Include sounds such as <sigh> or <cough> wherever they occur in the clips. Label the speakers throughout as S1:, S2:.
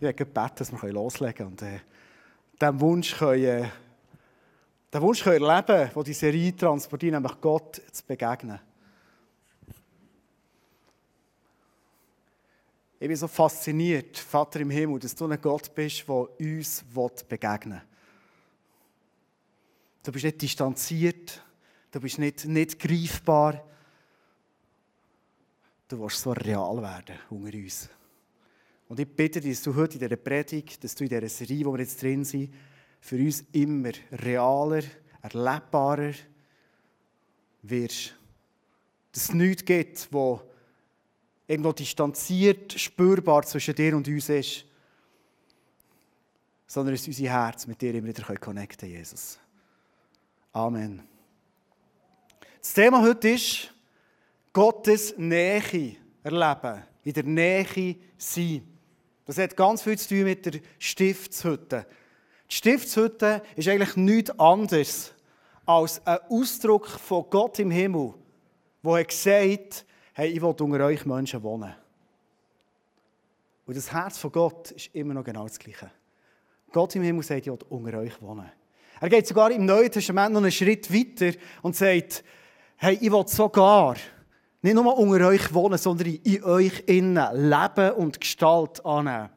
S1: Ich habe gebeten, dass wir loslegen können und äh, diesen Wunsch können, äh, den Wunsch können erleben, den die Serie transportiert, nämlich Gott zu begegnen. Ich bin so fasziniert, Vater im Himmel, dass du ein Gott bist, der uns begegnen will. Du bist nicht distanziert, du bist nicht, nicht greifbar. Du willst so real werden unter uns. Und ich bitte dich, dass du heute in dieser Predigt, dass du in dieser Serie, wo wir jetzt drin sind, für uns immer realer, erlebbarer wirst. Dass es nichts gibt, wo irgendwo distanziert, spürbar zwischen dir und uns ist, sondern dass unser Herz mit dir immer wieder connecten kann, Jesus. Amen. Das Thema heute ist Gottes Nähe erleben, in der Nähe sein. Das hat ganz viel zu tun mit der Stiftshütte. Die Stiftshütte ist eigentlich nichts anderes als ein Ausdruck von Gott im Himmel, wo er gesagt hey, ich will unter euch Menschen wohnen. Und das Herz von Gott ist immer noch genau das Gleiche. Gott im Himmel sagt, ich will unter euch wohnen. Er geht sogar im Neuen Testament noch einen Schritt weiter und sagt, hey, ich will sogar nicht nur unter euch wohnen, sondern in euch innen leben und Gestalt annehmen.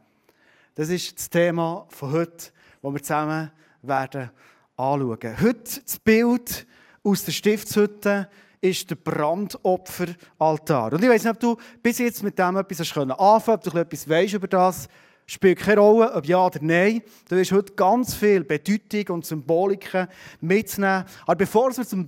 S1: Das ist das Thema von heute, das wir zusammen werden anschauen. Heute das Bild aus der Stiftshütte ist der Brandopferaltar. Und ich weiß nicht, ob du bis jetzt mit dem etwas anfangen konntest, ob du etwas weißt über das spielt keine Rolle, ob ja oder nein. Du wirst heute ganz viel Bedeutung und Symboliken mitnehmen. Aber bevor wir zum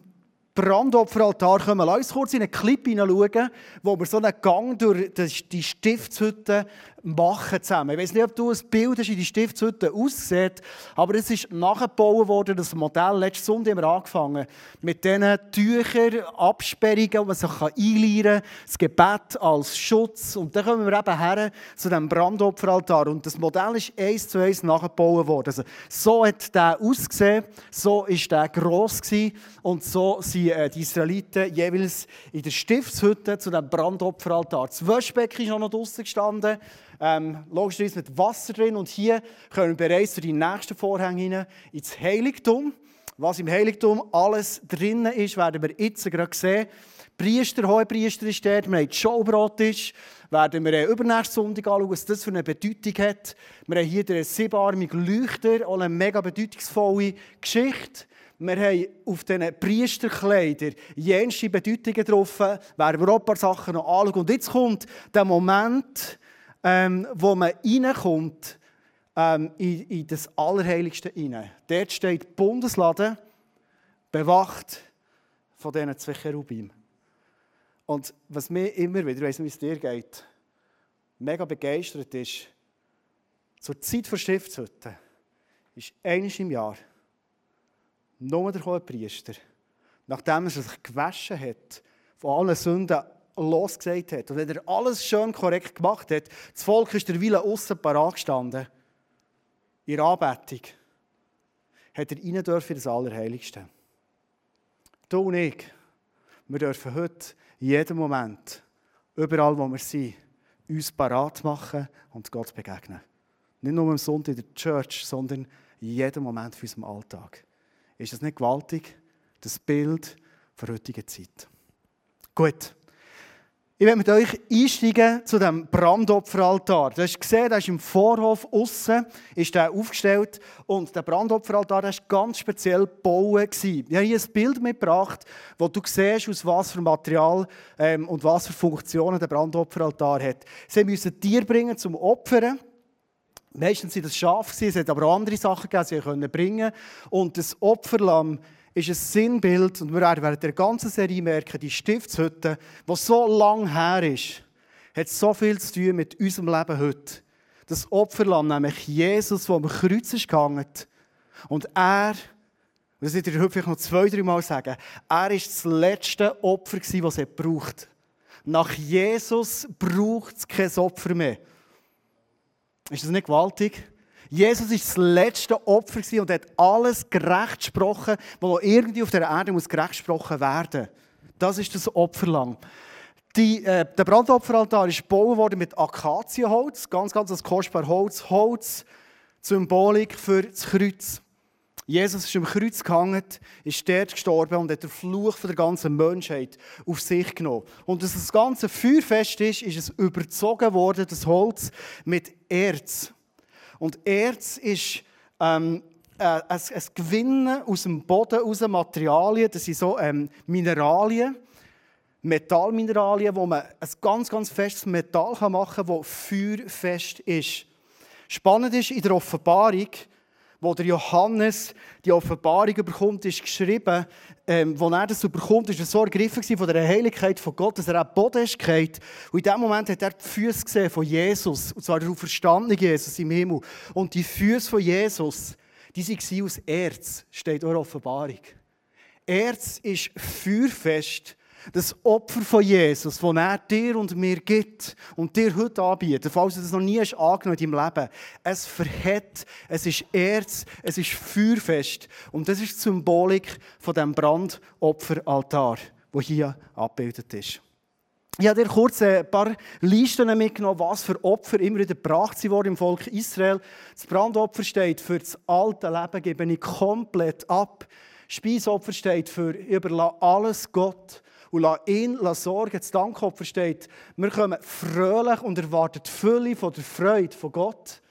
S1: Brandopferaltar kommen, lass uns kurz in einen Clip hineinschauen, wo wir so einen Gang durch die Stiftshütte machen zusammen. Ich weiß nicht, ob du ein Bild hast, wie die Stiftshütte aussieht, aber es ist nachgebaut worden, das Modell. Letzte Sonntag haben wir angefangen mit diesen Tüchern, Absperrungen, wo man sich einleiern kann, das Gebet als Schutz. Und dann kommen wir eben her zu diesem Brandopferaltar. Und das Modell ist eins zu eins nachgebaut worden. Also, so hat der ausgesehen, so war der gross gewesen, und so sind äh, die Israeliten jeweils in der Stiftshütte zu diesem Brandopferaltar. Das Waschbecken ist auch noch draußen gestanden ähm, logischerweise mit Wasser drin. Und hier können wir bereits durch die nächsten Vorhänge ins Heiligtum. Was im Heiligtum alles drin ist, werden wir jetzt gerade sehen. Priester, Hohepriester ist dort, wir haben Showbrot ist, werden wir übernächsten Sonntag anschauen, was das für eine Bedeutung hat. Wir haben hier den siebenarmigen Leuchter, auch eine mega bedeutungsvolle Geschichte. Wir haben auf diesen Priesterkleidern jenste Bedeutungen drauf, werden wir auch paar Sachen noch anschauen. Und jetzt kommt der Moment, ähm, wo man reinkommt ähm, in, in das Allerheiligste hinein. Dort steht die Bundeslade, bewacht von diesen zwei Cherubim. Und was mir immer wieder, ich weiss nicht, wie es dir geht, mega begeistert ist, zur Zeit der Stiftshütte ist eines im Jahr nur der Priester, nachdem er sich gewaschen hat von allen Sünden losgesagt hat und wenn er alles schön korrekt gemacht hat, das Volk ist der Wille außen parat gestanden, in Anbetung, hat er rein dürfen in das Allerheiligste. Du und ich, wir dürfen heute, in jedem Moment, überall wo wir sind, uns parat machen und Gott begegnen. Nicht nur am Sonntag in der Church, sondern in jedem Moment für unserem Alltag. Ist das nicht gewaltig? Das Bild der heutigen Zeit. Gut. Ich werde mit euch einsteigen zu dem Brandopferaltar. Du hast gesehen, der ist im Vorhof außen ist der aufgestellt und der Brandopferaltar war ganz speziell gebaut. Ich habe hier ein Bild mitgebracht, wo du siehst, aus was für Material ähm, und was für Funktionen der Brandopferaltar hat. Sie müssen Tier bringen zum Opfern. Meistens waren das Schafe, es hat aber auch andere Sachen gegeben, die sie bringen Und das Opferlamm ist ein Sinnbild, und wir werden während der ganzen Serie merken, die Stiftshütte, die so lang her ist, hat so viel zu tun mit unserem Leben heute. Das Opferlamm, nämlich Jesus, der am Kreuz ist gehangen. Und er, das wird ich heute noch zwei, drei Mal sagen, er war das letzte Opfer, das er braucht. Nach Jesus braucht es kein Opfer mehr. Ist das nicht gewaltig? Jesus war das letzte Opfer und hat alles gerecht gesprochen, was noch irgendwie auf der Erde muss gerecht gesprochen werden Das ist das Opferlamm. Die, äh, der Brandopferaltar ist gebaut worden mit Akazienholz, ganz, ganz ein kostbares Holz. Holz, Symbolik für das Kreuz. Jesus ist am Kreuz gehangen, ist dort gestorben und hat den Fluch der ganzen Menschheit auf sich genommen. Und dass das ganze feuerfest ist, ist es überzogen worden, das Holz, mit Erz. Und Erz ist ähm, äh, ein, ein Gewinnen aus dem Boden, aus den Materialien. Das sind so ähm, Mineralien, Metallmineralien, wo man ein ganz, ganz festes Metall machen kann, das feuerfest ist. Spannend ist in der Offenbarung, wo der Johannes die Offenbarung bekommt, ist geschrieben, ähm, wo er das bekommt, ist er so ergriffen von der Heiligkeit von Gott, dass er auch Boden ist gefallen. Und in dem Moment hat er die Füße gesehen von Jesus, und zwar der auferstandene Jesus im Himmel. Und die Füße von Jesus, die waren aus Erz, steht in der Offenbarung. Erz ist feuerfest das Opfer von Jesus, das er dir und mir gibt und dir heute anbietet, falls du das noch nie hast in deinem Leben, es verhält, es ist Erz, es ist feuerfest. Und das ist die Symbolik von dem Brandopferaltar, wo hier abgebildet ist. Ich habe dir kurz ein paar Listen mitgenommen, was für Opfer immer wieder gebracht wurden im Volk Israel. Das Brandopfer steht für das alte Leben, gebe ich komplett ab. Speisopfer steht für überlasse alles Gott und lass ihn sorgen. Das Dankopfer steht, wir kommen fröhlich und erwarten die Fülle von der Freude von Gott.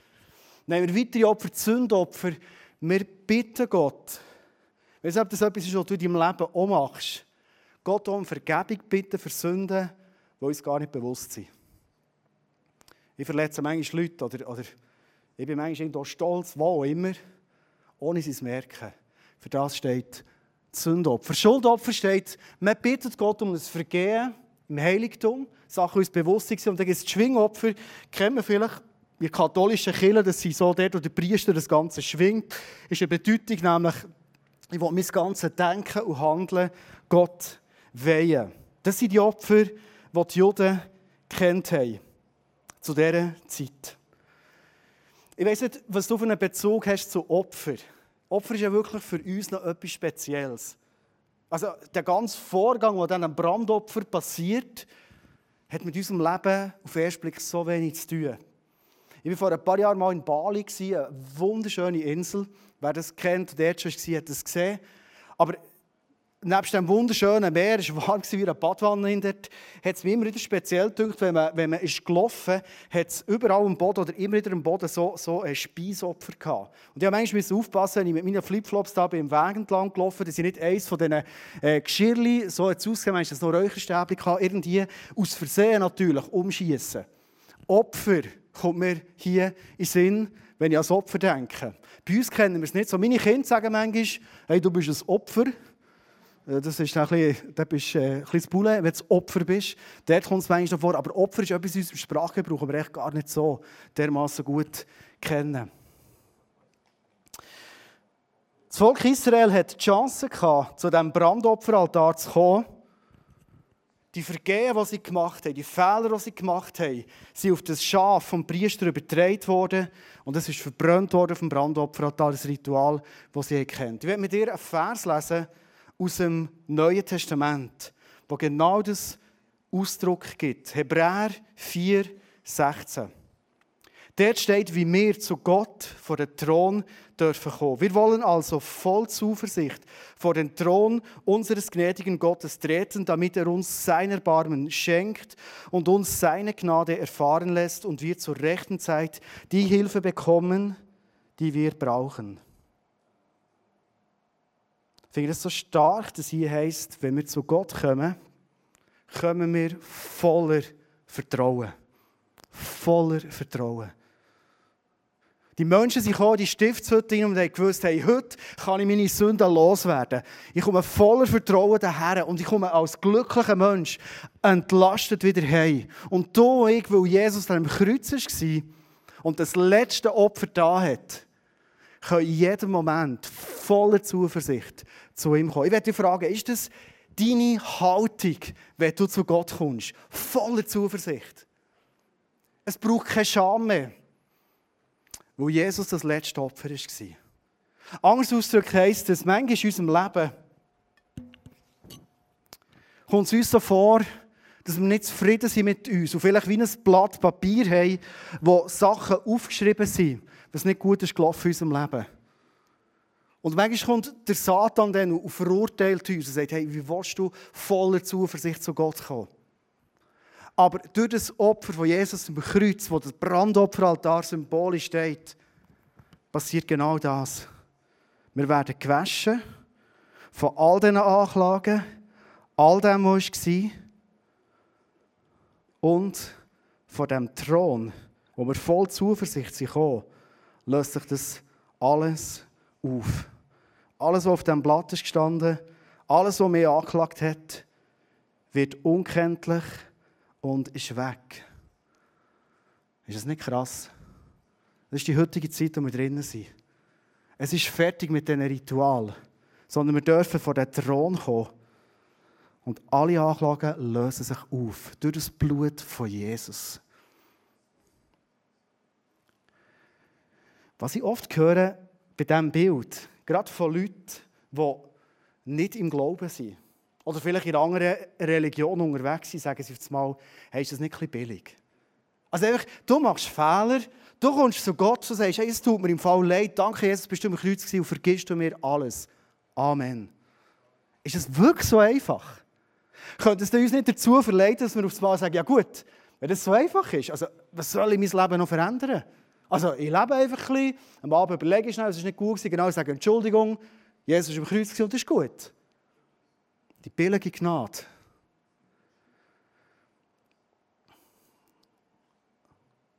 S1: Nehmen wir weitere Opfer, Sündopfer. Wir bitten Gott, weißt du, ob das etwas ist, was du in deinem Leben auch machst, Gott um Vergebung bitten für Sünden, die uns gar nicht bewusst sind. Ich verletze manchmal Leute oder, oder ich bin manchmal stolz, wo immer, ohne sie zu merken. Für das steht Sündopfer. Schuldopfer steht, man bittet Gott um das Vergehen im Heiligtum, Sachen uns bewusst sind. Und dann gibt es Schwingopfer, kennen wir vielleicht, wie katholische Kirche, das sind so dort, wo der Priester das Ganze schwingt, ist eine Bedeutung, nämlich, ich will mein ganzes Denken und Handeln Gott weihen. Das sind die Opfer, die die Juden kennt haben, zu dieser Zeit. Ich weiß nicht, was du für einen Bezug hast zu Opfern. Opfer ist ja wirklich für uns noch etwas Spezielles. Also der ganze Vorgang, der dann am Brandopfer passiert, hat mit unserem Leben auf den ersten Blick so wenig zu tun. Ich war vor ein paar Jahren mal in Bali, eine wunderschöne Insel. Wer das kennt, der schon war, hat das gesehen. Aber Neben dem wunderschönen Meer, es war warm wie eine Badwanne dort, hat es mir immer wieder speziell gedacht, wenn man, wenn man ist gelaufen ist, hat es überall am Boden oder immer wieder am Boden so, so ein Speisopfer gehabt. Und ich habe manchmal aufpassen, wenn ich mit meinen Flipflops da beim Weg entlang gelaufen dass ich nicht eins von diesen äh, Geschirrli, so hat es ausgesehen, manchmal noch Räucherstäbchen gehabt, irgendwie aus Versehen natürlich umschießen. Opfer kommt mir hier in den Sinn, wenn ich an Opfer denke. Bei uns kennen wir es nicht so. Meine Kinder sagen manchmal, hey, du bist ein Opfer. Äh, das ist ein bisschen, da bist äh, ein bisschen Bulle, wenn du Opfer bist. Dort kommt es manchmal vor. Aber Opfer ist etwas in unserem Sprachgebrauch, aber echt gar nicht so dermaßen gut kennen. Das Volk Israel hatte die Chance, gehabt, zu diesem Brandopferaltar zu kommen. Die Vergehen, die sie gemacht haben, die Fehler, die sie gemacht haben, sind auf das Schaf vom Priester übertragen worden und es ist verbrannt worden vom Brandopferaltar, das Ritual, das sie kennt. Ich werde mit dir einen Vers lesen, aus dem Neuen Testament, wo genau das Ausdruck gibt. Hebräer 4, 16. Dort steht, wie wir zu Gott vor den Thron dürfen kommen. Wir wollen also voll Zuversicht vor den Thron unseres gnädigen Gottes treten, damit er uns sein Erbarmen schenkt und uns seine Gnade erfahren lässt und wir zur rechten Zeit die Hilfe bekommen, die wir brauchen. Ich finde es so stark, dass hier heißt, wenn wir zu Gott kommen, kommen wir voller Vertrauen. Voller Vertrauen. Die Menschen sind gekommen, die Stiftshütte und haben gewusst, hey, heute kann ich meine Sünden loswerden. Ich komme voller Vertrauen daher und ich komme als glücklicher Mensch entlastet wieder heim. Und du und ich, weil Jesus dem Kreuz war und das letzte Opfer da hat, können in jedem Moment voller Zuversicht zu ihm kommen. Ich werde dich fragen, ist das deine Haltung, wenn du zu Gott kommst? Voller Zuversicht. Es braucht keine Scham mehr, wo Jesus das letzte Opfer war. Anders Ausdruck heisst, dass manchmal in unserem Leben kommt es uns so vor, dass wir nicht zufrieden sind mit uns und vielleicht wie ein Blatt Papier haben, wo Sachen aufgeschrieben sind, was nicht gut ist gelaufen in unserem Leben. Und manchmal kommt der Satan dann und verurteilt uns und sagt, hey, wie willst du voller Zuversicht zu Gott kommen? Aber durch das Opfer von Jesus im Kreuz, wo das Brandopferaltar symbolisch steht, passiert genau das. Wir werden gewaschen von all diesen Anklagen, all dem, was war, und von dem Thron, wo wir voll Zuversicht sind, löst sich das alles auf. Alles, was auf dem Blatt ist gestanden, alles, was mich angeklagt hat, wird unkenntlich und ist weg. Ist das nicht krass? Das ist die heutige Zeit, in der wir drinnen sind. Es ist fertig mit diesen Ritual, sondern wir dürfen vor den Thron kommen und alle Anklagen lösen sich auf durch das Blut von Jesus. Was ich oft höre bei diesem Bild, gerade von Leuten, die nicht im Glauben sind, oder vielleicht in einer anderen Religion unterwegs sind, sagen sie jetzt mal, hey, ist das nicht ein billig? Also einfach, du machst Fehler, du kommst zu Gott und sagst, hey, es tut mir im Fall leid, danke Jesus, bist du im Kreuz und vergisst du mir alles. Amen. Ist es wirklich so einfach? Könnte es uns nicht dazu verleiten, dass wir aufs Mal sagen, ja gut, wenn das so einfach ist, also was soll ich mein Leben noch verändern? Also ich lebe einfach ein bisschen, am Abend überlege ich schnell, es ist nicht gut gewesen, genau sage Entschuldigung, Jesus ist im Kreuz und das ist gut. Die billige Gnade.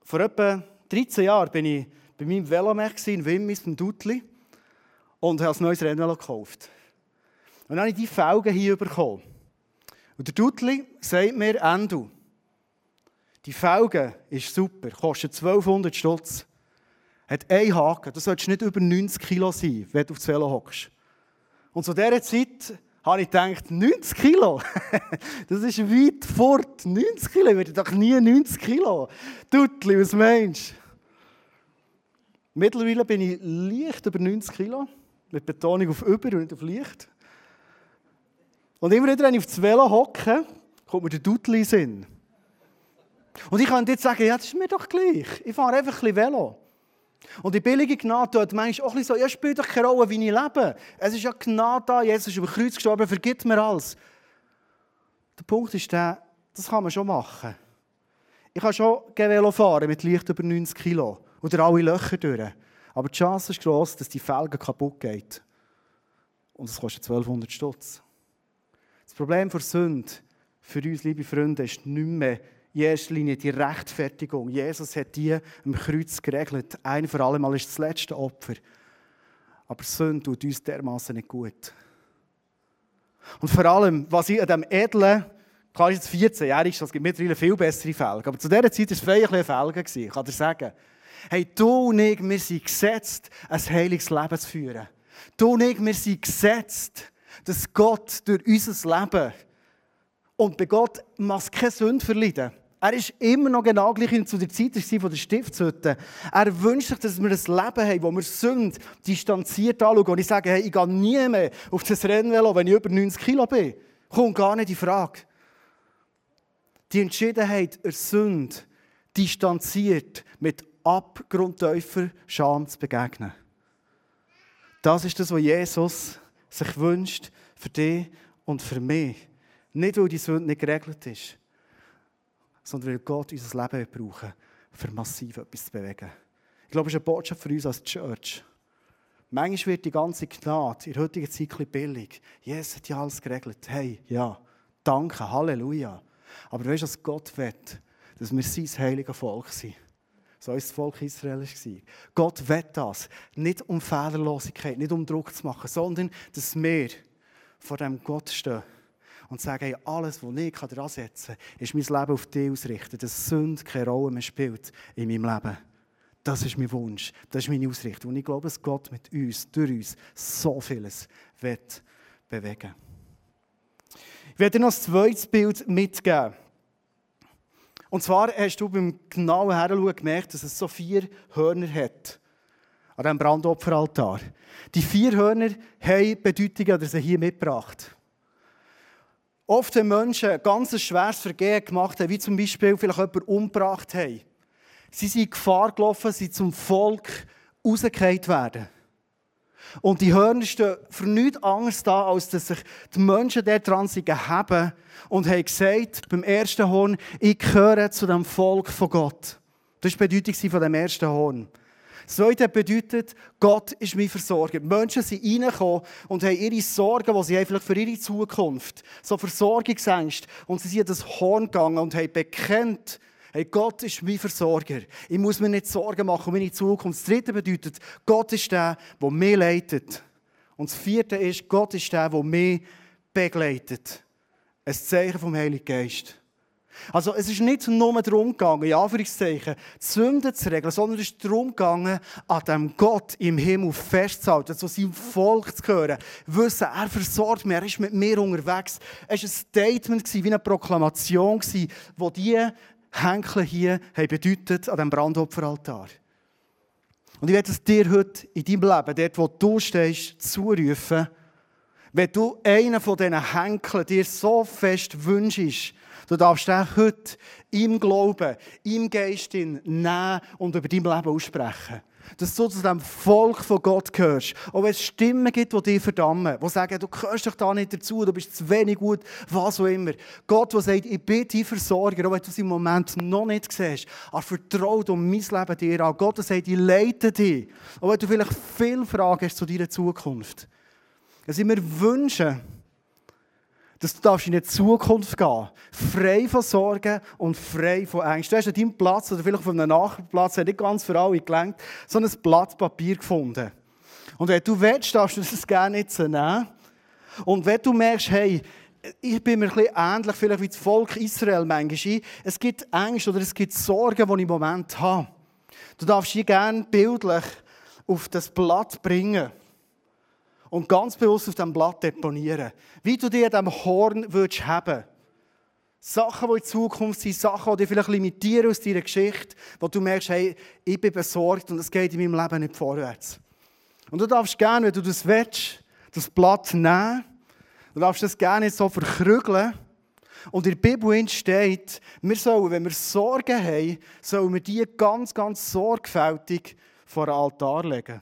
S1: Vor etwa 13 Jahren bin ich bei meinem Velomarkt in Wimmis, beim Dutli, und habe ein neues Rennvelo gekauft. Und dann habe ich diese Felgen hier bekommen. Und der Dutli sagt mir, Endo, die Felge ist super, kostet 1200 Stutz. Hat einen Haken, das solltest nicht über 90 Kilo sein, wenn du auf das Velo hockst. Und zu dieser Zeit habe ich gedacht, 90 Kilo, <laughs> das ist weit fort. 90 Kilo, ich werde doch nie 90 Kilo. Dutli, was meinst? Mittlerweile bin ich leicht über 90 Kilo, mit Betonung auf über und nicht auf leicht. Und immer wieder, wenn ich auf das Velo hocke, kommt mir der Dutli in Sinn. Und ich kann jetzt sagen, ja, das ist mir doch gleich. Ich fahre einfach ein bisschen Velo. Und die billige Gnade tut manchmal auch ein bisschen so, ja, spielt doch keine Rolle, wie ich lebe. Es ist ja Gnade da, Jesus ist über Kreuz gestorben, vergibt mir alles. Der Punkt ist der, das kann man schon machen. Ich kann schon Velo fahren mit leicht über 90 Kilo oder alle Löcher durch. Aber die Chance ist groß, dass die Felge kaputt geht. Und es kostet 1200 Stutz. Das Problem der Sünde für uns, liebe Freunde, ist nicht mehr in erster Linie die Rechtfertigung. Jesus hat die am Kreuz geregelt. Ein für alle ist das letzte Opfer. Aber Sünde tut uns dermaßen nicht gut. Und vor allem, was ich an diesem edlen, klar ist jetzt 14-jährig, es gibt mittlerweile viel bessere Felgen, aber zu dieser Zeit war es vielleicht ein Felgen, ich kann dir sagen. Hey, du und ich, wir sind gesetzt, ein heiliges Leben zu führen. Du und ich, wir sind gesetzt, dass Gott durch unser Leben und bei Gott muss keine Sünde verleiden. Er ist immer noch genau gleich zu der Zeit von der Stiftshütte. Er wünscht sich, dass wir ein Leben haben, wo wir Sünde distanziert anschauen. Und ich sage, hey, ich gehe nie mehr auf das Rennvelo, wenn ich über 90 Kilo bin. Kommt gar nicht in Frage. Die Entschiedenheit, der Sünde distanziert mit abgrundtiefer Scham zu begegnen. Das ist das, was Jesus sich wünscht für dich und für mich. Nicht, weil die Sünde nicht geregelt ist, sondern weil Gott unser Leben brauchen für massiv etwas zu bewegen. Ich glaube, es ist eine Botschaft für uns als Church. Manchmal wird die ganze Gnade in der heutigen Zeit billig. Jesus hat ja alles geregelt. Hey, ja, danke, Halleluja. Aber weißt du, was Gott will? Dass wir sein heiliger Volk sind. So ist das Volk Israel. Gott will das. Nicht um Fehlerlosigkeit, nicht um Druck zu machen, sondern dass wir vor dem Gott stehen und sagen, hey, alles, was ich dran setzen kann, ist mein Leben auf dich ausrichten, dass Sünde keine Rolle mehr spielt in meinem Leben. Das ist mein Wunsch, das ist meine Ausrichtung. Und ich glaube, dass Gott mit uns, durch uns, so vieles wird bewegen Ich werde dir noch ein zweites Bild mitgeben. Und zwar hast du beim genauen Heranschauen gemerkt, dass es so vier Hörner hat. An diesem Brandopferaltar. Die vier Hörner haben Bedeutungen, die sie hier mitgebracht Oft haben Menschen ein ganz schweres Vergehen gemacht, wie zum Beispiel vielleicht jemanden umgebracht haben. Sie sind in Gefahr gelaufen, sie zum Volk rausgekehrt werden. Und die Hörner stehen für nichts anderes da, als dass sich die Menschen dort dran haben und haben gesagt, beim ersten Horn, ich gehöre zu dem Volk von Gott. Das war die Bedeutung von dem ersten Horn. Das Zweite bedeutet, Gott ist mein Versorger. Die Menschen sind reingekommen und haben ihre Sorgen, die sie haben, vielleicht für ihre Zukunft, so Versorgungsängste, und sie sind das Horn gegangen und haben bekennt, Hey, Gott ist mein Versorger. Ich muss mir nicht Sorgen machen um meine Zukunft. Das dritte bedeutet, Gott ist der, der mich leitet. Und das vierte ist, Gott ist der, der mich begleitet. Ein Zeichen vom Heiligen Geist. Also es ist nicht nur darum gegangen, in Anführungszeichen, die Sünden zu regeln, sondern es ist darum gegangen, an dem Gott im Himmel festzuhalten, zu seinem Volk zu gehören, wissen, er versorgt mich, er ist mit mir unterwegs. Es war ein Statement, wie eine Proklamation, die diese Henkel hier bedeutet an diesem Brandopferaltar. Und ich werde es dir heute in deinem Leben, dort wo du stehst, zurufen, wenn du einen von diesen Henkeln dir so fest wünschst, du darfst den heute im Glauben, im Geist nehmen und über dein Leben aussprechen dass du zu dem Volk von Gott gehörst. Auch wenn es Stimmen gibt, die dich verdammen, die sagen, du gehörst doch da nicht dazu, du bist zu wenig gut, was auch immer. Gott, der sagt, ich bin dein Versorger, auch wenn du es im Moment noch nicht siehst, aber vertraue um mein Leben dir an. Gott, der sagt, ich leite dich. Auch wenn du vielleicht viele Fragen hast zu deiner Zukunft. Es sind mir wünschen, dass du in die Zukunft gehen Frei von Sorgen und frei von Ängsten. Du hast an deinem Platz oder vielleicht auf einem Nachbarplatz, nicht ganz für alle gelenkt, so ein Blatt Papier gefunden. Und wenn du willst, darfst du das gerne jetzt nehmen. Und wenn du merkst, hey, ich bin mir ein bisschen ähnlich, vielleicht wie das Volk Israel manchmal. Es gibt Ängste oder es gibt Sorgen, die ich im Moment habe. Du darfst sie gerne bildlich auf das Blatt bringen und ganz bewusst auf diesem Blatt deponieren. Wie du dir diesem Horn würdest haben. Sachen, die in Zukunft sind, Sachen, die dich vielleicht limitieren aus deiner Geschichte, wo du merkst, hey, ich bin besorgt und es geht in meinem Leben nicht vorwärts. Und du darfst gerne, wenn du das willst, das Blatt nehmen, du darfst das gerne so verkrügeln. Und in der Bibel steht, wir sollen, wenn wir Sorgen haben, sollen wir die ganz, ganz sorgfältig vor den Altar legen.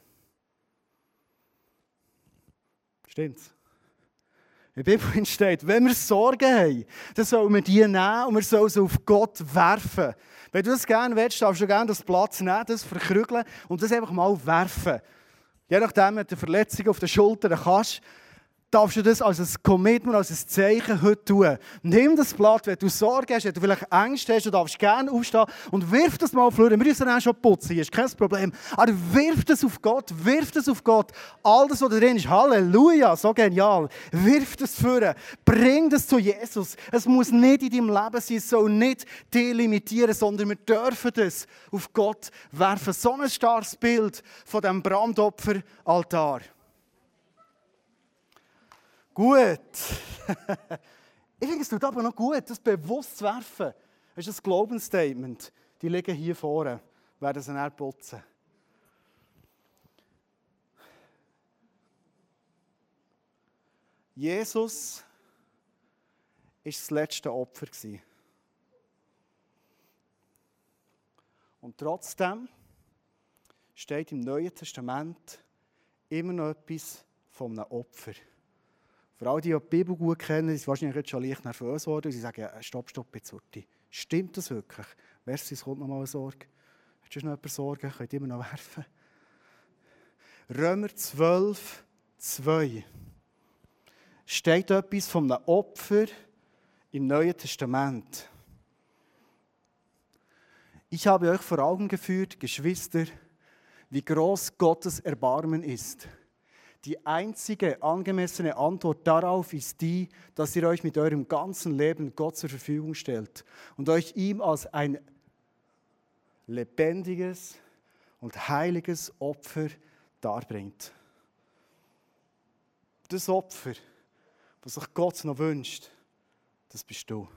S1: Stimmt's? In der Bibel <laughs> steht, wenn wir Sorgen haben, dann sollen wir die nehmen und wir sollen sie auf Gott werfen. Wenn du das gerne willst, darfst du gerne das Platz nehmen, das verkrügeln und das einfach mal werfen. Je nachdem, wenn du Verletzung auf den Schultern hast, darfst du das als ein Commitment, als ein Zeichen heute tun. Nimm das Blatt, wenn du Sorge hast, wenn du vielleicht Angst hast, du darfst gerne aufstehen und wirf das mal auf Wir müssen auch schon putzen, ist kein Problem. Aber wirf das auf Gott, wirf das auf Gott. All das, was da drin ist, Halleluja, so genial. Wirf das vor, bring das zu Jesus. Es muss nicht in deinem Leben sein, es soll nicht delimitieren, sondern wir dürfen das auf Gott werfen. So ein starkes Bild von dem Brandopferaltar. Gut. <laughs> ich finde, es tut aber noch gut, das bewusst zu werfen. Das ist ein Glaubensstatement. Die liegen hier vorne, werden sie dann putzen. Jesus war das letzte Opfer. Und trotzdem steht im Neuen Testament immer noch etwas von einem Opfer. Für alle, die die Bibel gut kennen, sind wahrscheinlich jetzt schon leicht nervös geworden. Sie sagen, stopp, stopp, jetzt Urti. Stimmt das wirklich? Merci, es kommt noch mal eine Sorge. Hast du noch jemand Sorgen? Könnt ihr immer noch werfen. Römer 12, 2. Steht etwas von einem Opfer im Neuen Testament. Ich habe euch vor Augen geführt, Geschwister, wie groß Gottes Erbarmen ist. Die einzige angemessene Antwort darauf ist die, dass ihr euch mit eurem ganzen Leben Gott zur Verfügung stellt und euch ihm als ein lebendiges und heiliges Opfer darbringt. Das Opfer, was sich Gott noch wünscht, das bist du.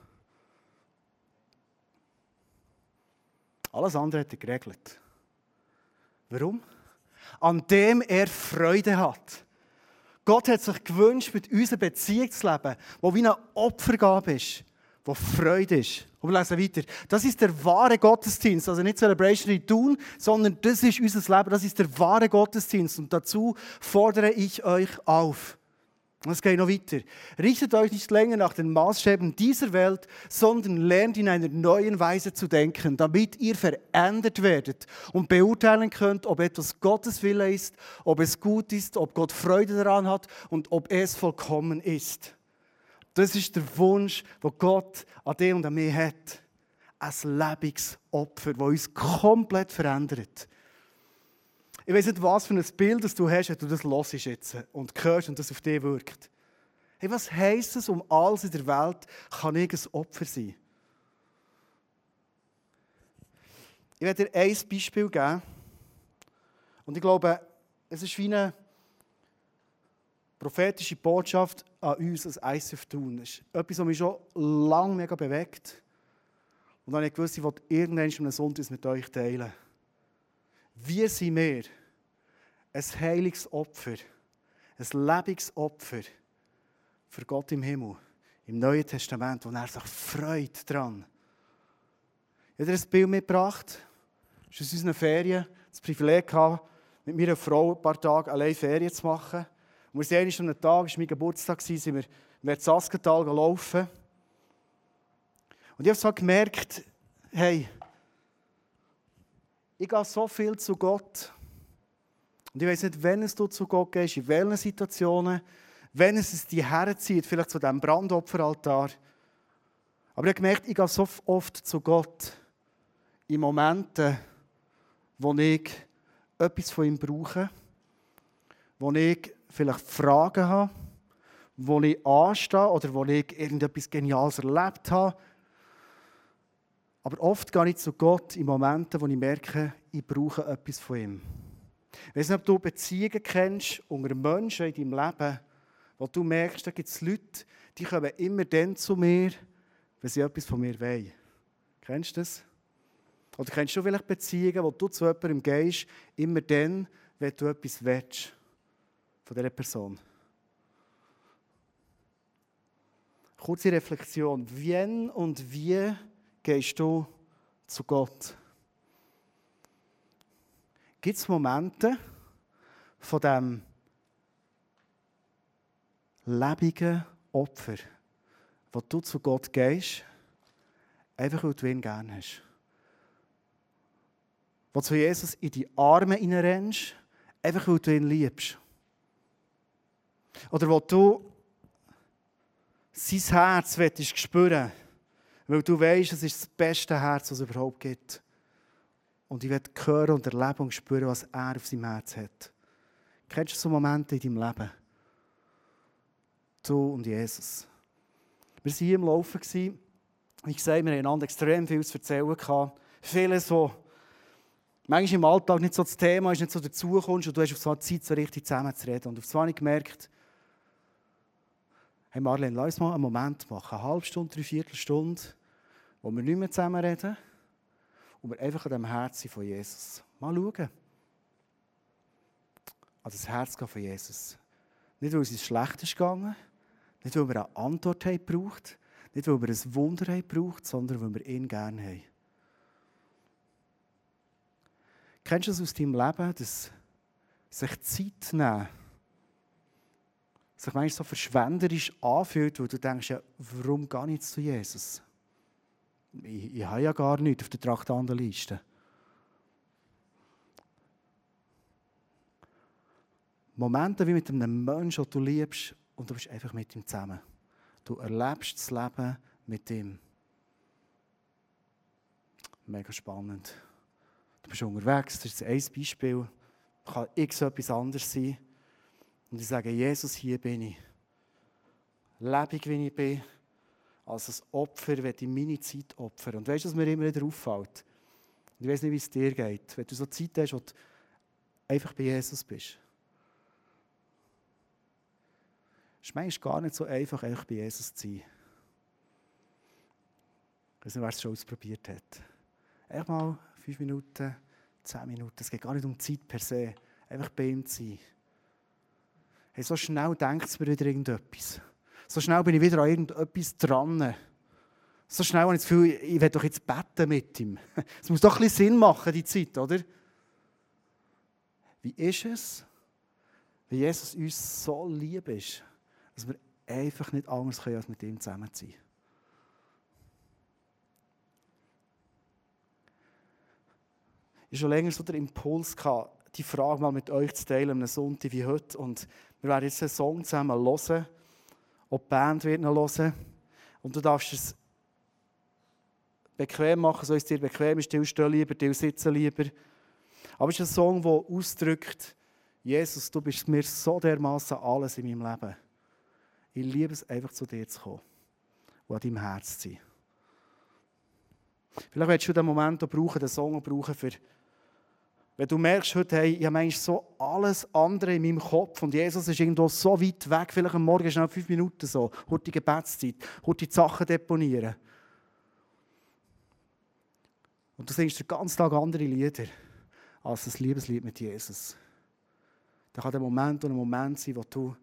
S1: Alles andere hat er geregelt. Warum? An dem er Freude hat. Gott hat sich gewünscht, mit unserer Beziehung zu leben, wo wie eine Opfergabe ist, wo Freude ist. Und wir lesen weiter. Das ist der wahre Gottesdienst, also nicht Celebration in tun, sondern das ist unser Leben, das ist der wahre Gottesdienst. Und dazu fordere ich euch auf. Und es geht noch weiter. Richtet euch nicht länger nach den Maßstäben dieser Welt, sondern lernt in einer neuen Weise zu denken, damit ihr verändert werdet und beurteilen könnt, ob etwas Gottes Wille ist, ob es gut ist, ob Gott Freude daran hat und ob es vollkommen ist. Das ist der Wunsch, den Gott an dir und an mir hat. Ein lebendiges Opfer, das uns komplett verändert. Ich weiß nicht, was für ein Bild das du hast, wenn du das hörst jetzt und hörst und das auf dich wirkt. Hey, was heisst es, um alles in der Welt kann ich ein Opfer sein? Ich werde dir ein Beispiel geben. Und ich glaube, es ist wie eine prophetische Botschaft an uns als ICF tun. Das ist etwas, was mich schon lange mega bewegt. Und dann habe ich gewusst, ich wollte irgendwann am Sonntag mit euch teilen. Wie sind wir ein heiliges Opfer, ein lebendiges Opfer für Gott im Himmel, im Neuen Testament, wo er sich freut daran. Ich habe dir ein Bild mitgebracht. Ist aus unseren Ferien das Privileg gehabt, mit meiner Frau ein paar Tage allein Ferien zu machen. Und wir sind an einem Tag, es war mein Geburtstag, sind wir im Zaskental gelaufen. Und ich habe so gemerkt, hey, ich gehe so viel zu Gott. Und ich weiß nicht, wenn es du zu Gott gehst, in welchen Situationen, wenn es es dir herzieht, vielleicht zu diesem Brandopferaltar. Aber ich habe gemerkt, ich gehe so oft zu Gott in Momenten, wo ich etwas von ihm brauche, wo ich vielleicht Fragen habe, wo ich anstehe oder wo ich irgendetwas Geniales erlebt habe. Aber oft gehe ich zu Gott in Momenten, wo ich merke, ich brauche etwas von ihm. Ich weiß nicht, ob du Beziehungen kennst unter Menschen in deinem Leben, wo du merkst, da gibt es Leute, die kommen immer dann zu mir, wenn sie etwas von mir wollen. Kennst du das? Oder kennst du vielleicht Beziehungen, wo du zu jemandem gehst, immer dann, wenn du etwas willst von dieser Person? Kurze Reflexion. Wann und wie gehst du zu Gott? Gibt es Momente von dem lebendigen Opfer, wo du zu Gott gehst, einfach weil du ihn gerne hast. Wo du zu Jesus in die Arme hineinrennst, einfach weil du ihn liebst. Oder wo du sein Herz spüren weil du weißt, es ist das beste Herz, das es überhaupt gibt. Und ich werde hören und erleben und spüren, was er auf seinem Herz hat. Kennst du so Momente in deinem Leben? Du und Jesus. Wir waren hier im Laufen. Wie gesagt, wir haben einander extrem viel zu erzählen. Vieles, so manchmal im Alltag nicht so das Thema ist, nicht so dazukommst und du hast auf so eine Zeit so richtig zusammen zu reden. Und auf zwei habe ich gemerkt, hey Marlene, lass uns mal einen Moment machen. Eine halbe Stunde, drei Viertelstunde, wo wir nicht mehr zusammen reden und wir einfach an dem Herz von Jesus. Mal schauen. An das Herz von Jesus. Nicht, weil es uns schlecht ist gegangen, nicht, weil wir eine Antwort haben gebraucht, nicht, weil wir ein Wunder haben gebraucht, sondern weil wir ihn gerne haben. Kennst du das aus deinem Leben, dass sich Zeit nehmen, sich manchmal so verschwenderisch anfühlt, weil du denkst, ja, warum gar nicht zu Jesus? Ich, ich habe ja gar nichts auf der Traktandenliste. Momente wie mit einem Menschen, den du liebst, und du bist einfach mit ihm zusammen. Du erlebst das Leben mit ihm. Mega spannend. Du bist unterwegs, das ist ein Beispiel. Kann x etwas anderes sein. Und ich sage, Jesus, hier bin ich. Lebig, wie ich bin als ein Opfer, wenn ich meine Zeit opfern. Und weißt du, was mir immer wieder auffällt? Ich weiß nicht, wie es dir geht. Wenn du so Zeit hast, wo du einfach bei Jesus bist. Es ist manchmal gar nicht so einfach, einfach bei Jesus zu sein. Ich weiß nicht, wer es schon ausprobiert hat. Einfach mal fünf Minuten, zehn Minuten. Es geht gar nicht um Zeit per se. Einfach bei ihm zu sein.
S2: hey, so schnell denkt es mir wieder irgendetwas. So schnell bin ich wieder an irgendetwas dran. So schnell habe ich das Gefühl, ich werde doch jetzt beten mit ihm. <laughs> Es muss doch ein bisschen Sinn machen, die Zeit, oder? Wie ist es, wenn Jesus uns so lieb ist, dass wir einfach nicht anders können, als mit ihm zusammen zu sein? Ich schon länger so den Impuls gehabt, die Frage mal mit euch zu teilen, am Sonntag wie heute. Und wir werden jetzt einen Song zusammen hören. Auch die Band wird noch hören. Und du darfst es bequem machen, so es dir bequem ist. Du stehen lieber, du sitzen lieber. Aber es ist ein Song, der ausdrückt, Jesus, du bist mir so dermaßen alles in meinem Leben. Ich liebe es einfach zu dir zu kommen und an deinem Herz zu sein. Vielleicht willst du den Moment auch brauchen, den Song brauchen für wenn du merkst heute, hey, ich habe so alles andere in meinem Kopf und Jesus ist irgendwo so weit weg, vielleicht am Morgen schnell fünf Minuten so, heute die Gebetszeit, heute die Sachen deponieren. Und du singst den ganzen Tag andere Lieder als das Liebeslied mit Jesus. Da kann der Moment und ein Moment sein, wo du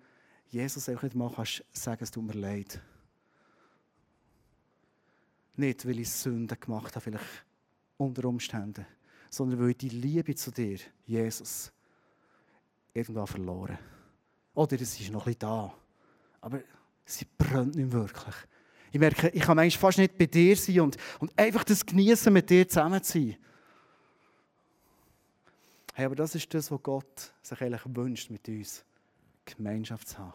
S2: Jesus einfach nicht mal kannst sagen, es tut mir leid. Nicht, weil ich Sünden gemacht habe, vielleicht unter Umständen sondern weil die Liebe zu dir, Jesus, irgendwann verloren. Oder es ist noch bisschen da, aber sie brennt nicht wirklich. Ich merke, ich kann manchmal fast nicht bei dir sein und, und einfach das genießen, mit dir zusammen zu sein. Hey, aber das ist das, was Gott sich eigentlich wünscht, mit uns Gemeinschaft zu haben.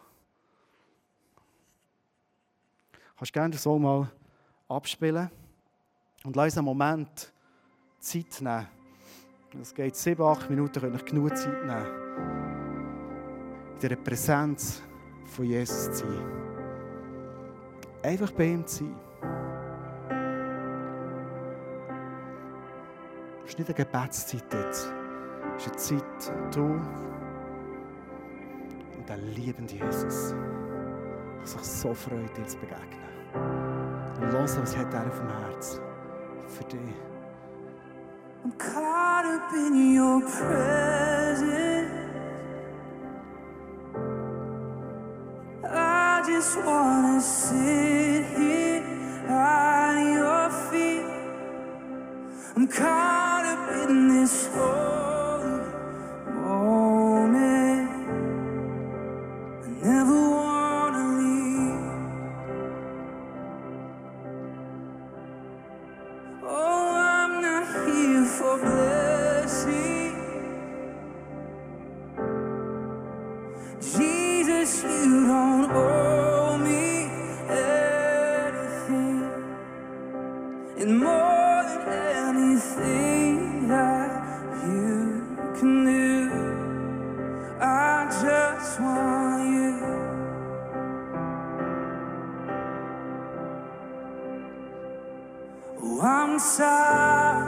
S2: Kannst du gerne Song mal abspielen und lass einen Moment Zeit nehmen es geht sieben, acht Minuten, könnt euch genug Zeit nehmen, in dieser Präsenz von Jesus zu sein. Einfach bei ihm zu sein. Es ist nicht eine Gebetszeit jetzt. Es ist eine Zeit, du und der liebende Jesus, der sich so freut, dir zu begegnen. Los, was hat er auf dem Herz für dich. I'm caught up in your presence. I just wanna sit here at your feet. I'm caught up in this holy Sorry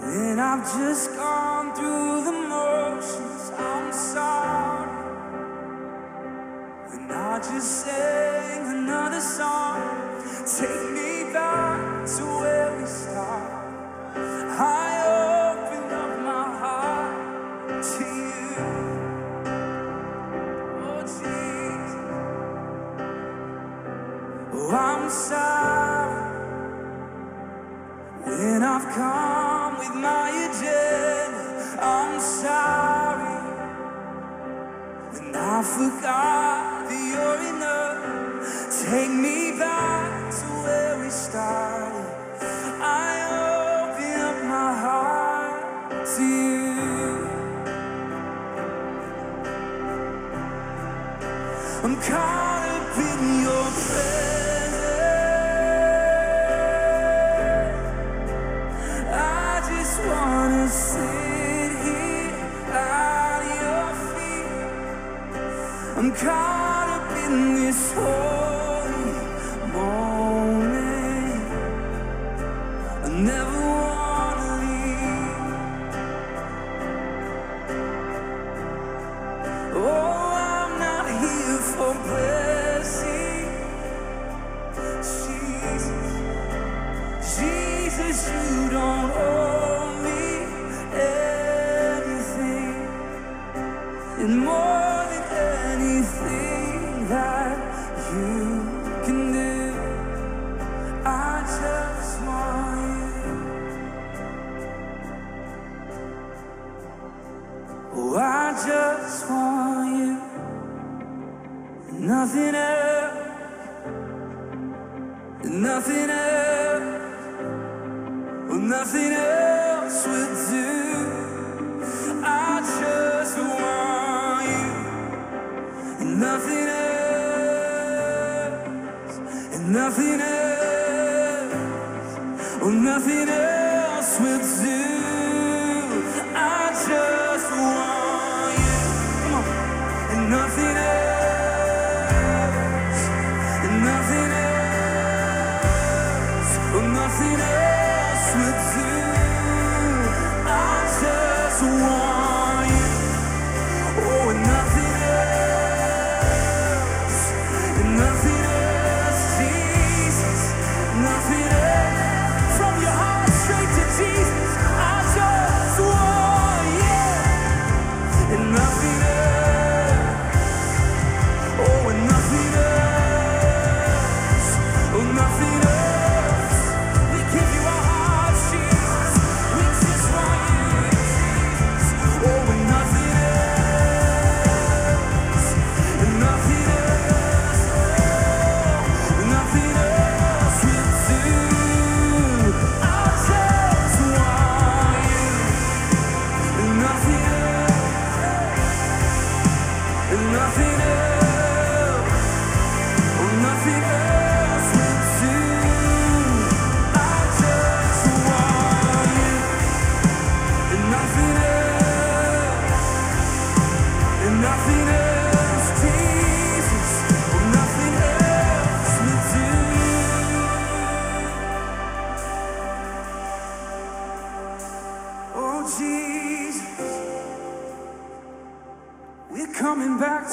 S2: when I've just gone through the motions. I'm sorry when I just sang another song. Take me back to where we started. I come with my agenda. I'm sorry when I forgot that you're enough. Take me I'm caught up in this holy City.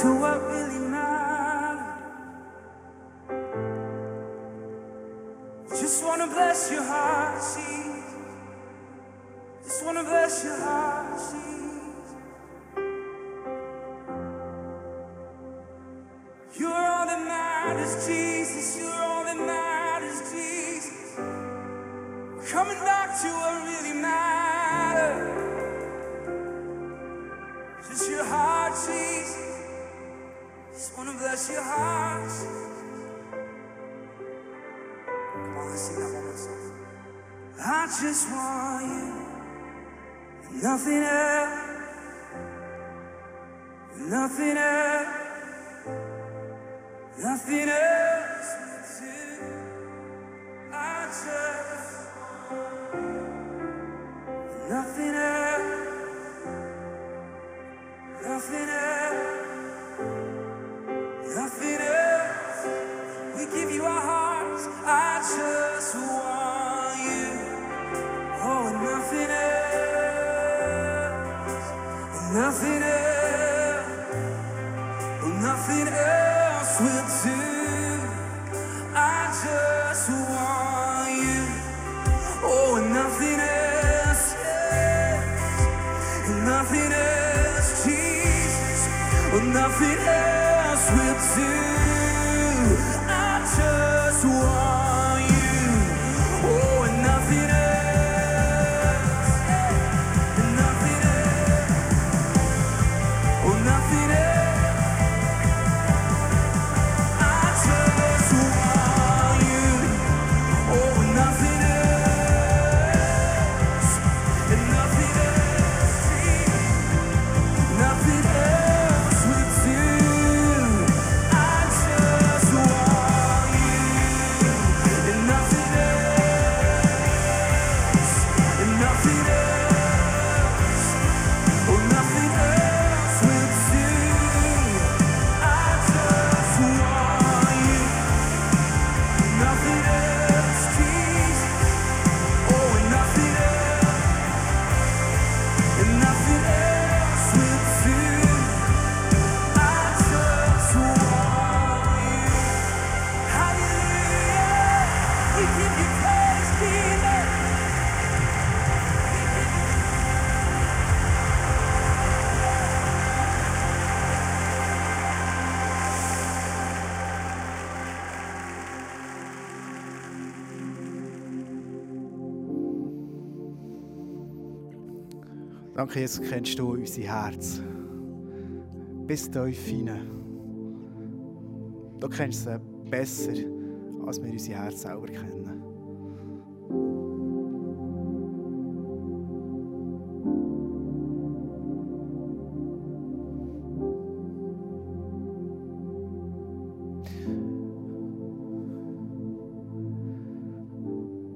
S2: To what really nothing
S1: Danke, Jesus, kennst du unser Herz. Bis tief hinein. Du kennst es besser, als wir unser Herz selber kennen.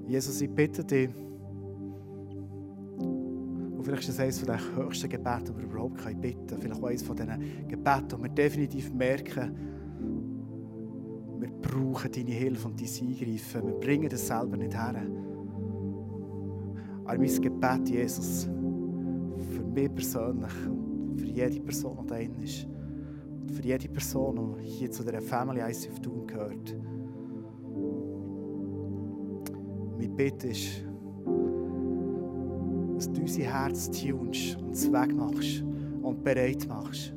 S1: Jesus, ich bitte dich, vielleicht ist das eines der höchsten Gebete, die wir überhaupt bitten können. Vielleicht auch eines von diesen Gebeten, wo wir definitiv merken, wir brauchen deine Hilfe und dein Eingreifen. Wir bringen das selber nicht her. Aber mein Gebet, Jesus, für mich persönlich, für jede Person, die da drin ist, und für jede Person, die hier zu dieser Family ICF Tun gehört, mein Bitte ist, dass du unser Herz tunst und es wegmachst und bereit machst,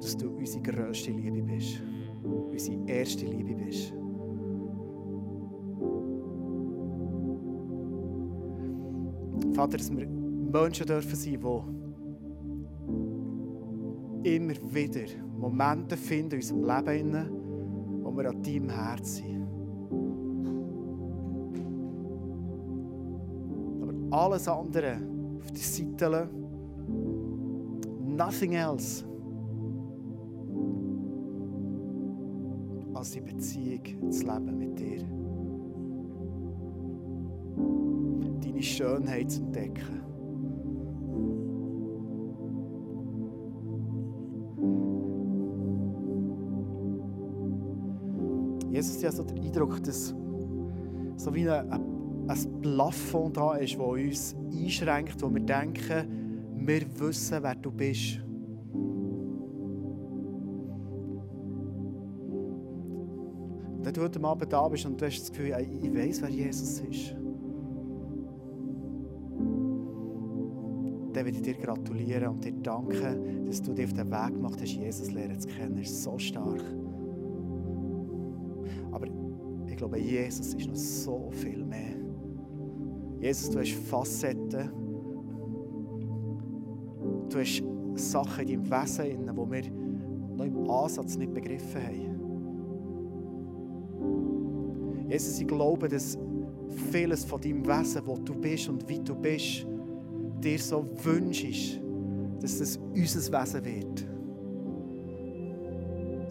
S1: dass du unsere grösste Liebe bist, unsere erste Liebe bist. Vater, dass wir Menschen dürfen sein, die immer wieder Momente finden in unserem Leben, wo wir an deinem Herz sind. Alles andere auf die Seite lassen. Nothing else. Als die Beziehung zu leben mit dir. Deine Schönheit zu entdecken. Jesus, ich habe so den Eindruck, dass so wie eine ein Plafond da ist, das uns einschränkt, wo wir denken, wir wissen, wer du bist. Wenn du heute Abend da bist und du hast das Gefühl, ich weiß, wer Jesus ist, dann will ich dir gratulieren und dir danken, dass du dir auf den Weg gemacht hast, Jesus lernen zu kennen. Das ist so stark. Aber ich glaube, Jesus ist noch so viel mehr. Jesus, du hast Facetten. Du hast Sachen in deinem Wesen, die wir noch im Ansatz nicht begriffen haben. Jesus, ich glaube, dass vieles von deinem Wesen, wo du bist und wie du bist, dir so wünschst, dass es unser Wesen wird.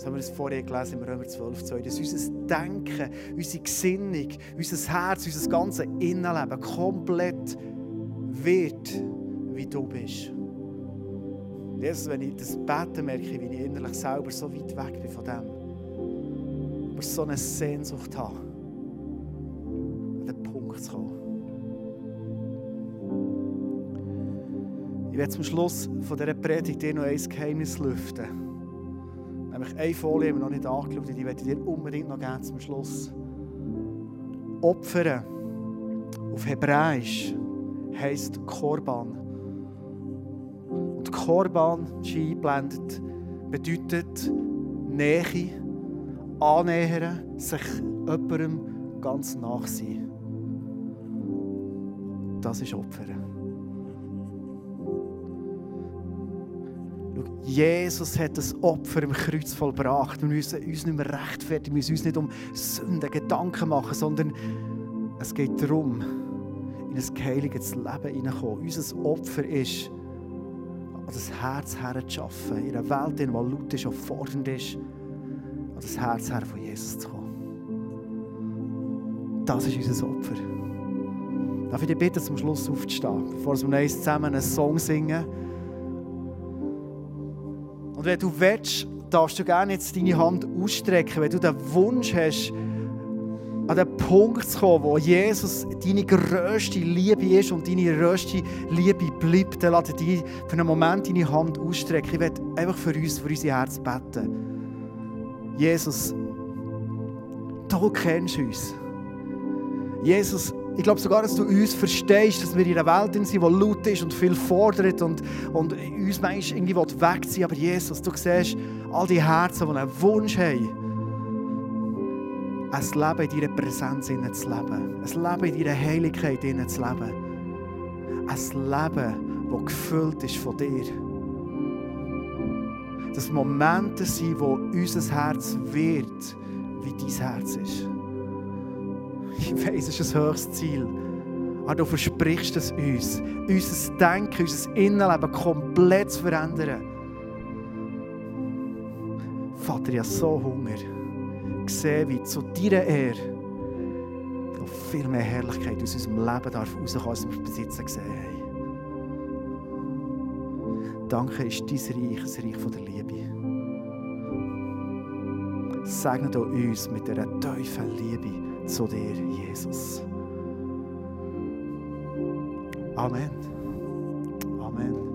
S1: Das haben wir das vorher gelesen im Römer 12, 2. Dass unser Denken, unsere Gesinnung, unser Herz, unser ganzes Innenleben komplett wird, wie du bist. Jesus, wenn ich das bete, merke ich, wie ich innerlich selber so weit weg bin von dem. Aber so eine Sehnsucht habe, an den Punkt zu kommen. Ich werde zum Schluss von dieser Predigt dir noch ein Geheimnis lüften nämlich eine Folie haben wir noch nicht angeschaut, die werde ich dir unbedingt noch gerne zum Schluss. Opfern auf Hebräisch heisst Korban. Und Korban, die eingeblendet, bedeutet Nähe, annähern, sich jemandem ganz nach sein. Das ist Opfern. Jesus hat das Opfer im Kreuz vollbracht. Wir müssen uns nicht mehr rechtfertigen, wir müssen uns nicht um Sünden Gedanken machen, sondern es geht darum, in ein geheiliges Leben hineinzukommen. Unser Opfer ist, an das Herz herzuschaffen, in einer Welt, die laut ist und fordernd ist, an das Herz her von Jesus zu kommen. Das ist unser Opfer. Darf ich dich bitten, zum Schluss aufzustehen, bevor wir zusammen einen Song singen? Und wenn du willst, darfst du gerne jetzt deine Hand ausstrecken, wenn du den Wunsch hast, an den Punkt zu kommen, wo Jesus deine grösste Liebe ist und deine grösste Liebe bleibt, dann lass dich für einen Moment deine Hand ausstrecken. Ich werde einfach für uns, für unser Herz beten. Jesus, du kennst uns. Jesus, ich glaube sogar, dass du uns verstehst, dass wir in einer Welt sind, die laut ist und viel fordert und, und uns manchmal irgendwie wegziehen Aber Jesus, du siehst all die Herzen, die einen Wunsch haben, ein Leben in deiner Präsenz zu leben. Ein Leben in deiner Heiligkeit zu leben. ein Leben, das gefüllt ist von dir. Dass Momente sind, wo unser Herz wird, wie dein Herz ist. Ich weiß, es ist ein höchstes Ziel. Aber du versprichst es uns, unser Denken, unser Innenleben komplett zu verändern. Vater, ich habe so Hunger. Sehe, wie zu deiner Ehre noch viel mehr Herrlichkeit aus unserem Leben darf rauskommen, als wir jetzt gesehen haben. Danke ist dein Reich, das Reich der Liebe. Segne du uns mit dieser tiefen Liebe zu dir, Jesus. Amen. Amen.